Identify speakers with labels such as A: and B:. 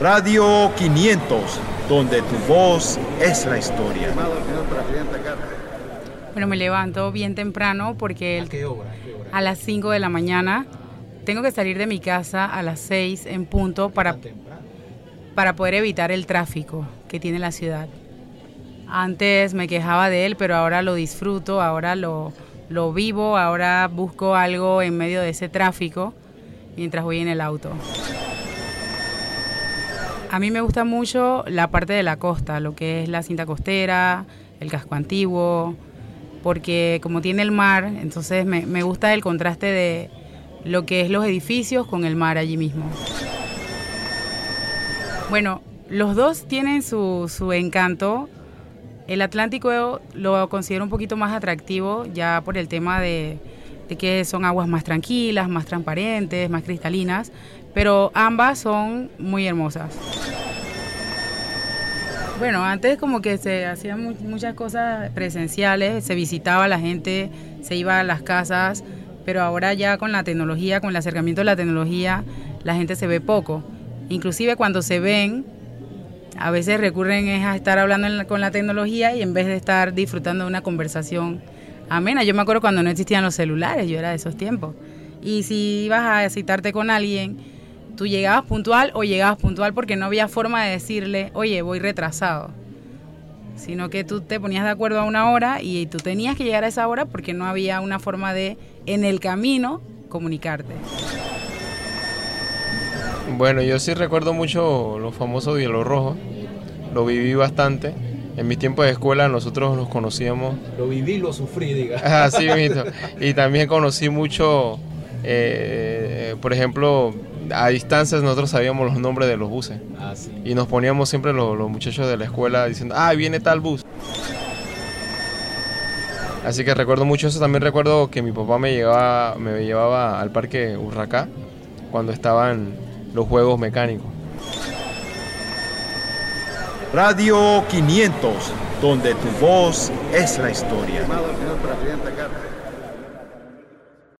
A: Radio 500, donde tu voz es la historia.
B: Bueno, me levanto bien temprano porque a las 5 de la mañana tengo que salir de mi casa a las 6 en punto para, para poder evitar el tráfico que tiene la ciudad. Antes me quejaba de él, pero ahora lo disfruto, ahora lo, lo vivo, ahora busco algo en medio de ese tráfico mientras voy en el auto. A mí me gusta mucho la parte de la costa, lo que es la cinta costera, el casco antiguo, porque como tiene el mar, entonces me, gusta el contraste de lo que es los edificios con el mar allí mismo. Bueno, los dos tienen su, encanto. El Atlántico lo considero un poquito más atractivo ya por el tema de, de que son aguas más tranquilas, más transparentes, más cristalinas, pero ambas son muy hermosas. Bueno, antes como que se hacían muchas cosas presenciales, se visitaba la gente, se iba a las casas, pero ahora ya con la tecnología, con el acercamiento de la tecnología, la gente se ve poco. Inclusive cuando se ven, a veces recurren a estar hablando con la tecnología y en vez de estar disfrutando de una conversación amena. Yo me acuerdo cuando no existían los celulares, yo era de esos tiempos. Y si ibas a citarte con alguien, tú llegabas puntual o llegabas puntual porque no había forma de decirle, oye, voy retrasado. Sino que tú te ponías de acuerdo a una hora y tú tenías que llegar a esa hora porque no había una forma de, en el camino, comunicarte.
C: Bueno, yo sí recuerdo mucho los famosos Hielo Rojos. Lo viví bastante. En mis tiempos de escuela nosotros nos conocíamos.
D: Lo viví, lo sufrí, diga.
C: Así mismo. Y también conocí mucho, eh, por ejemplo, a distancias nosotros sabíamos los nombres de los buses. Ah, y nos poníamos siempre los, muchachos de la escuela diciendo, ah, viene tal bus. Así que recuerdo mucho eso. También recuerdo que mi papá me llevaba, me llevaba al parque Urracá cuando estaban los juegos mecánicos.
A: Radio 500, donde tu voz es la historia.